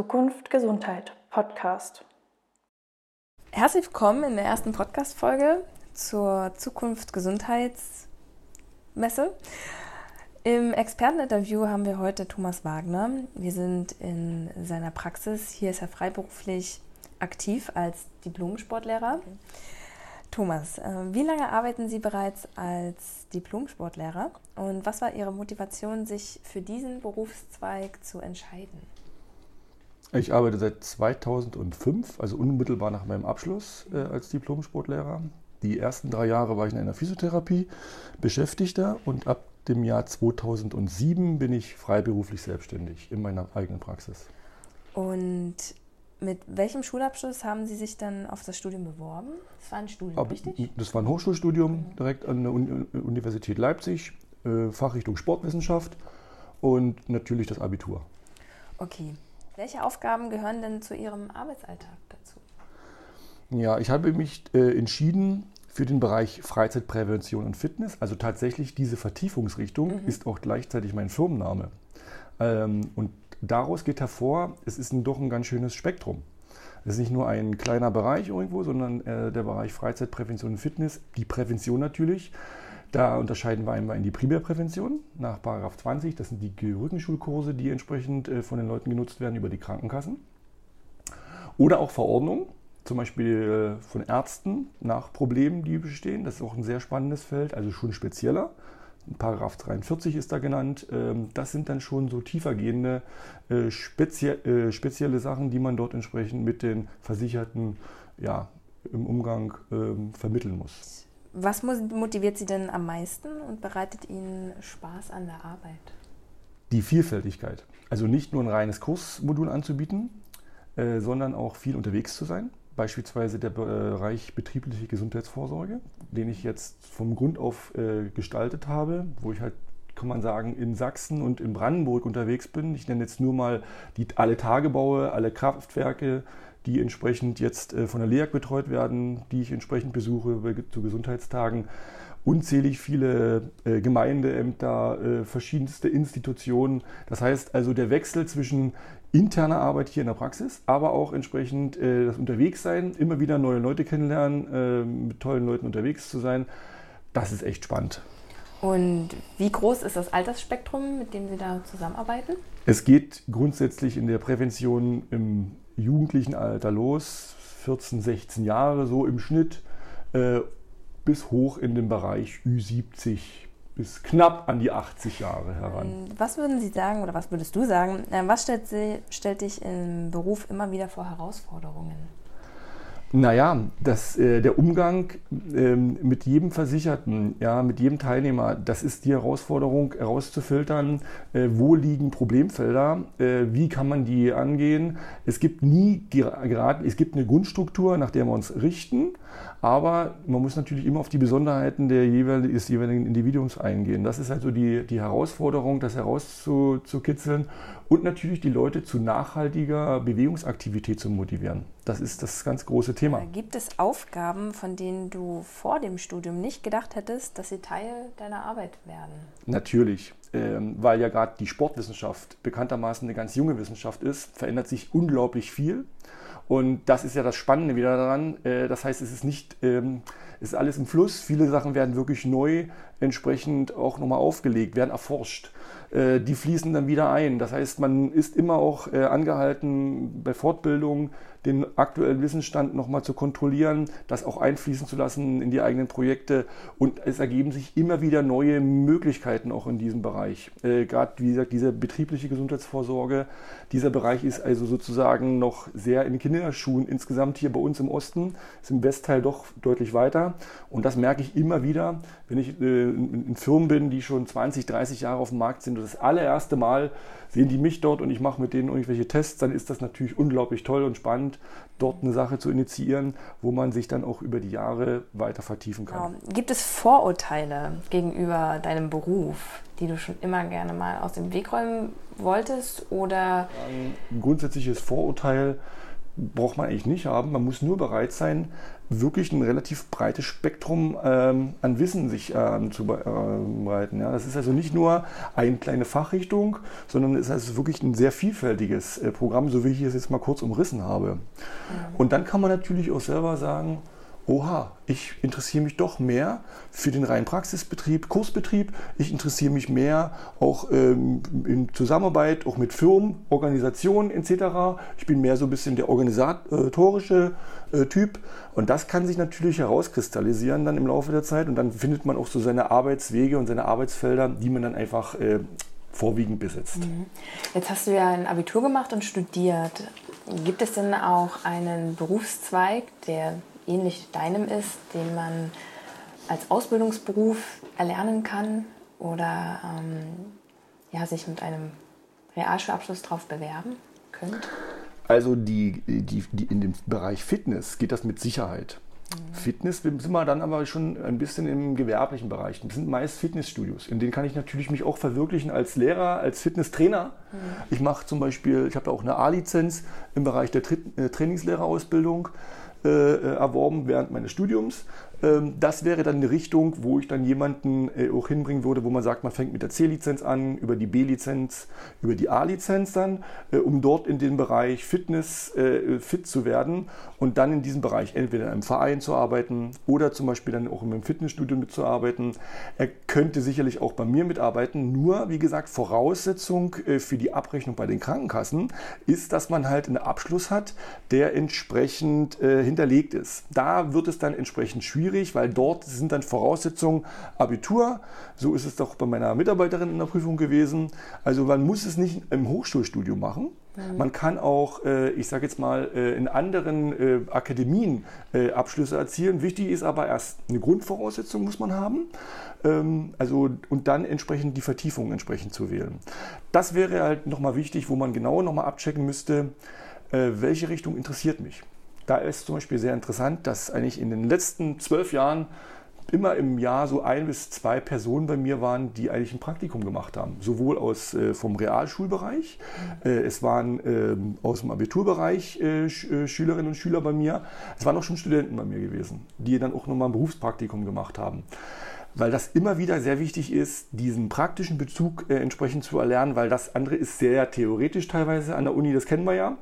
Zukunft Gesundheit Podcast. Herzlich willkommen in der ersten Podcast-Folge zur Zukunft Gesundheitsmesse. Im Experteninterview haben wir heute Thomas Wagner. Wir sind in seiner Praxis. Hier ist er freiberuflich aktiv als Diplom-Sportlehrer. Okay. Thomas, äh, wie lange arbeiten Sie bereits als Diplom-Sportlehrer und was war Ihre Motivation, sich für diesen Berufszweig zu entscheiden? Ich arbeite seit 2005, also unmittelbar nach meinem Abschluss äh, als Diplom-Sportlehrer. Die ersten drei Jahre war ich in einer Physiotherapie Beschäftigter und ab dem Jahr 2007 bin ich freiberuflich selbstständig in meiner eigenen Praxis. Und mit welchem Schulabschluss haben Sie sich dann auf das Studium beworben? Das war ein Studium, Aber richtig? Das war ein Hochschulstudium direkt an der Universität Leipzig, äh, Fachrichtung Sportwissenschaft und natürlich das Abitur. Okay. Welche Aufgaben gehören denn zu Ihrem Arbeitsalltag dazu? Ja, ich habe mich äh, entschieden für den Bereich Freizeitprävention und Fitness. Also tatsächlich diese Vertiefungsrichtung mhm. ist auch gleichzeitig mein Firmenname. Ähm, und daraus geht hervor, es ist ein, doch ein ganz schönes Spektrum. Es ist nicht nur ein kleiner Bereich irgendwo, sondern äh, der Bereich Freizeitprävention und Fitness, die Prävention natürlich. Da unterscheiden wir einmal in die Primärprävention nach 20. Das sind die Rückenschulkurse, die entsprechend äh, von den Leuten genutzt werden über die Krankenkassen. Oder auch Verordnungen, zum Beispiel äh, von Ärzten nach Problemen, die bestehen. Das ist auch ein sehr spannendes Feld, also schon spezieller. Paragraph 43 ist da genannt. Ähm, das sind dann schon so tiefergehende äh, spezie spezielle Sachen, die man dort entsprechend mit den Versicherten ja, im Umgang ähm, vermitteln muss. Was motiviert Sie denn am meisten und bereitet Ihnen Spaß an der Arbeit? Die Vielfältigkeit. Also nicht nur ein reines Kursmodul anzubieten, äh, sondern auch viel unterwegs zu sein beispielsweise der Bereich betriebliche Gesundheitsvorsorge, den ich jetzt vom Grund auf äh, gestaltet habe, wo ich halt, kann man sagen, in Sachsen und in Brandenburg unterwegs bin. Ich nenne jetzt nur mal die, alle Tagebaue, alle Kraftwerke, die entsprechend jetzt äh, von der LEAG betreut werden, die ich entsprechend besuche zu Gesundheitstagen unzählig viele äh, Gemeindeämter, äh, verschiedenste Institutionen. Das heißt also der Wechsel zwischen interner Arbeit hier in der Praxis, aber auch entsprechend das Unterwegssein, immer wieder neue Leute kennenlernen, mit tollen Leuten unterwegs zu sein, das ist echt spannend. Und wie groß ist das Altersspektrum, mit dem Sie da zusammenarbeiten? Es geht grundsätzlich in der Prävention im jugendlichen Alter los, 14, 16 Jahre so im Schnitt. Äh, bis hoch in den Bereich Ü70 bis knapp an die 80 Jahre heran. Ähm, was würden Sie sagen oder was würdest du sagen, äh, was stellt, Sie, stellt dich im Beruf immer wieder vor Herausforderungen? Naja, das, äh, der Umgang ähm, mit jedem Versicherten, ja, mit jedem Teilnehmer, das ist die Herausforderung, herauszufiltern, äh, wo liegen Problemfelder, äh, wie kann man die angehen. Es gibt nie gerade, es gibt eine Grundstruktur, nach der wir uns richten, aber man muss natürlich immer auf die Besonderheiten der jeweiligen, des jeweiligen Individuums eingehen. Das ist also die, die Herausforderung, das herauszukitzeln und natürlich die Leute zu nachhaltiger Bewegungsaktivität zu motivieren. Das ist das ganz große Thema. Gibt es Aufgaben, von denen du vor dem Studium nicht gedacht hättest, dass sie Teil deiner Arbeit werden? Natürlich. Ähm, weil ja gerade die Sportwissenschaft bekanntermaßen eine ganz junge Wissenschaft ist, verändert sich unglaublich viel. Und das ist ja das Spannende wieder daran. Äh, das heißt, es ist nicht, ähm, es ist alles im Fluss. Viele Sachen werden wirklich neu entsprechend auch nochmal aufgelegt, werden erforscht. Äh, die fließen dann wieder ein. Das heißt, man ist immer auch äh, angehalten, bei Fortbildung den aktuellen Wissensstand nochmal zu kontrollieren, das auch einfließen zu lassen in die eigenen Projekte. Und es ergeben sich immer wieder neue Möglichkeiten auch in diesem Bereich. Gerade, wie gesagt, diese betriebliche Gesundheitsvorsorge, dieser Bereich ist also sozusagen noch sehr in Kinderschuhen insgesamt hier bei uns im Osten, ist im Westteil doch deutlich weiter. Und das merke ich immer wieder, wenn ich äh, in, Firmen bin, die schon 20, 30 Jahre auf dem Markt sind das allererste Mal sehen die mich dort und ich mache mit denen irgendwelche Tests, dann ist das natürlich unglaublich toll und spannend, dort eine Sache zu initiieren, wo man sich dann auch über die Jahre weiter vertiefen kann. Genau. Gibt es Vorurteile gegenüber deinem Beruf, die du schon immer gerne mal aus dem Weg räumen wolltest? Oder? Ein grundsätzliches Vorurteil braucht man eigentlich nicht haben. Man muss nur bereit sein, wirklich ein relativ breites Spektrum ähm, an Wissen sich ähm, zu bereiten. Ja, das ist also nicht nur eine kleine Fachrichtung, sondern es ist also wirklich ein sehr vielfältiges äh, Programm, so wie ich es jetzt mal kurz umrissen habe. Mhm. Und dann kann man natürlich auch selber sagen, oha, ich interessiere mich doch mehr für den reinen Praxisbetrieb, Kursbetrieb. Ich interessiere mich mehr auch ähm, in Zusammenarbeit, auch mit Firmen, Organisationen etc. Ich bin mehr so ein bisschen der organisatorische äh, Typ. Und das kann sich natürlich herauskristallisieren dann im Laufe der Zeit. Und dann findet man auch so seine Arbeitswege und seine Arbeitsfelder, die man dann einfach äh, vorwiegend besitzt. Mhm. Jetzt hast du ja ein Abitur gemacht und studiert. Gibt es denn auch einen Berufszweig, der ähnlich deinem ist, den man als Ausbildungsberuf erlernen kann oder ähm, ja, sich mit einem Realschulabschluss darauf bewerben könnte? Also die, die, die, in dem Bereich Fitness geht das mit Sicherheit. Mhm. Fitness sind wir dann aber schon ein bisschen im gewerblichen Bereich. Das sind meist Fitnessstudios. In denen kann ich natürlich mich auch verwirklichen als Lehrer, als Fitnesstrainer. Mhm. Ich mache zum Beispiel, ich habe auch eine A-Lizenz im Bereich der Tra äh, Trainingslehrerausbildung erworben während meines Studiums. Ähm, das wäre dann eine Richtung, wo ich dann jemanden äh, auch hinbringen würde, wo man sagt, man fängt mit der C-Lizenz an, über die B-Lizenz, über die A-Lizenz dann, äh, um dort in den Bereich Fitness äh, fit zu werden und dann in diesem Bereich entweder in einem Verein zu arbeiten oder zum Beispiel dann auch im Fitnessstudio mitzuarbeiten. Er könnte sicherlich auch bei mir mitarbeiten, nur wie gesagt, Voraussetzung für die Abrechnung bei den Krankenkassen ist, dass man halt einen Abschluss hat, der entsprechend hinterlegt ist. Da wird es dann entsprechend schwierig schwierig, weil dort sind dann Voraussetzungen Abitur. So ist es doch bei meiner Mitarbeiterin in der Prüfung gewesen. Also man muss es nicht im Hochschulstudium machen. Mhm. Man kann auch, äh, ich sage jetzt mal, äh, in anderen äh, Akademien Abschlüsse erzielen. Wichtig ist aber erst eine Grundvoraussetzung muss man haben. Ähm, also und dann entsprechend die Vertiefung entsprechend zu wählen. Das wäre halt nochmal wichtig, wo man genau nochmal abchecken müsste, welche Richtung interessiert mich. Da ist zum Beispiel sehr interessant, dass eigentlich in den letzten zwölf Jahren immer im Jahr so ein bis zwei Personen bei mir waren, die eigentlich ein Praktikum gemacht haben. Sowohl aus, äh, vom Realschulbereich, äh, es waren äh, aus dem Abiturbereich äh, äh, Schülerinnen und Schüler bei mir, es waren auch schon Studenten bei mir gewesen, die dann auch nochmal ein Berufspraktikum gemacht haben weil das immer wieder sehr wichtig ist, diesen praktischen Bezug äh, entsprechend zu erlernen, weil das andere ist sehr theoretisch teilweise an der Uni, das kennen wir ja. Mhm.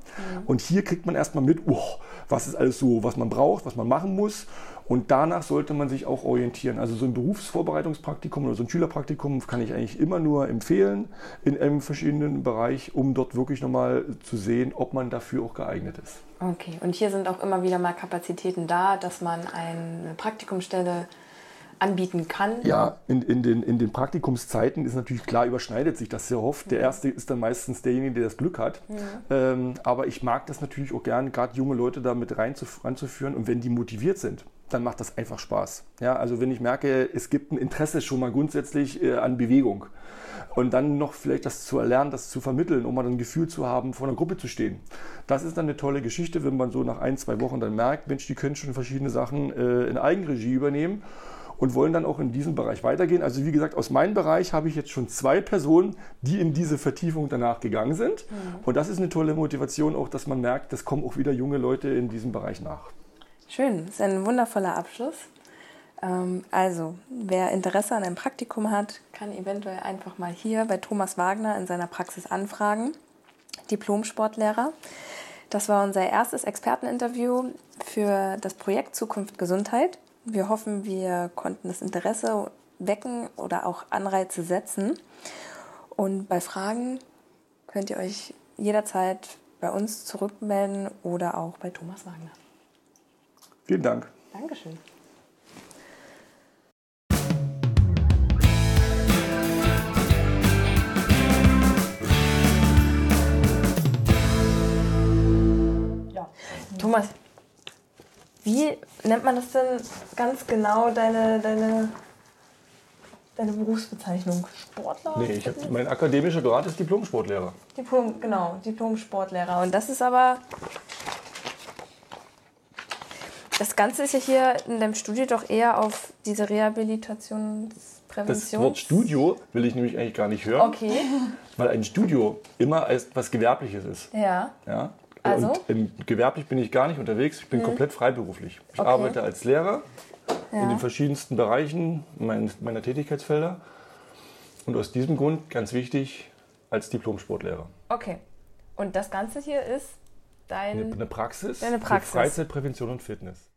Und hier kriegt man erstmal mit, oh, was ist alles so, was man braucht, was man machen muss. Und danach sollte man sich auch orientieren. Also so ein Berufsvorbereitungspraktikum oder so ein Schülerpraktikum kann ich eigentlich immer nur empfehlen in einem verschiedenen Bereich, um dort wirklich nochmal zu sehen, ob man dafür auch geeignet ist. Okay, und hier sind auch immer wieder mal Kapazitäten da, dass man eine Praktikumsstelle anbieten kann. Ja, in, in, den, in den Praktikumszeiten ist natürlich klar, überschneidet sich das sehr oft. Der Erste ist dann meistens derjenige, der das Glück hat. Ja. Ähm, aber ich mag das natürlich auch gern, gerade junge Leute da mit reinzuführen. Und wenn die motiviert sind, dann macht das einfach Spaß. Ja, also wenn ich merke, es gibt ein Interesse schon mal grundsätzlich äh, an Bewegung und dann noch vielleicht das zu erlernen, das zu vermitteln, um mal ein Gefühl zu haben, vor einer Gruppe zu stehen. Das ist dann eine tolle Geschichte, wenn man so nach ein, zwei Wochen dann merkt, Mensch, die können schon verschiedene Sachen äh, in Eigenregie übernehmen und wollen dann auch in diesem Bereich weitergehen. Also wie gesagt, aus meinem Bereich habe ich jetzt schon zwei Personen, die in diese Vertiefung danach gegangen sind. Mhm. Und das ist eine tolle Motivation, auch dass man merkt, es kommen auch wieder junge Leute in diesem Bereich nach. Schön, das ist ein wundervoller Abschluss. Ähm, also, wer Interesse an einem Praktikum hat, kann eventuell einfach mal hier bei Thomas Wagner in seiner Praxis anfragen. Diplom-Sportlehrer. Das war unser erstes Experteninterview für das Projekt Zukunft Gesundheit. Wir hoffen, wir konnten das Interesse wecken oder auch Anreize setzen. Und bei Fragen könnt ihr euch jederzeit bei uns zurückmelden oder auch bei Thomas Wagner. Vielen Dank. Dankeschön. Ja. Thomas, wie nennt man das denn ganz genau, deine, deine, deine Berufsbezeichnung? Sportler? Nee, ich hab, mein akademischer Grad ist Diplom-Sportlehrer. Diplom, genau, Diplom-Sportlehrer. Und das ist aber. Das Ganze ist ja hier in deinem Studio doch eher auf diese Rehabilitationsprävention. Das Wort Studio will ich nämlich eigentlich gar nicht hören. Okay. Weil ein Studio immer als was Gewerbliches ist. Ja. ja? Also? Und ähm, gewerblich bin ich gar nicht unterwegs. Ich bin komplett freiberuflich. Ich Okay. arbeite als Lehrer in Ja. den verschiedensten Bereichen mein, meiner Tätigkeitsfelder. Und aus diesem Grund, ganz wichtig, als Diplom-Sportlehrer. Okay. Und das Ganze hier ist Eine, dein. eine Praxis Deine Praxis. für Freizeitprävention und Fitness.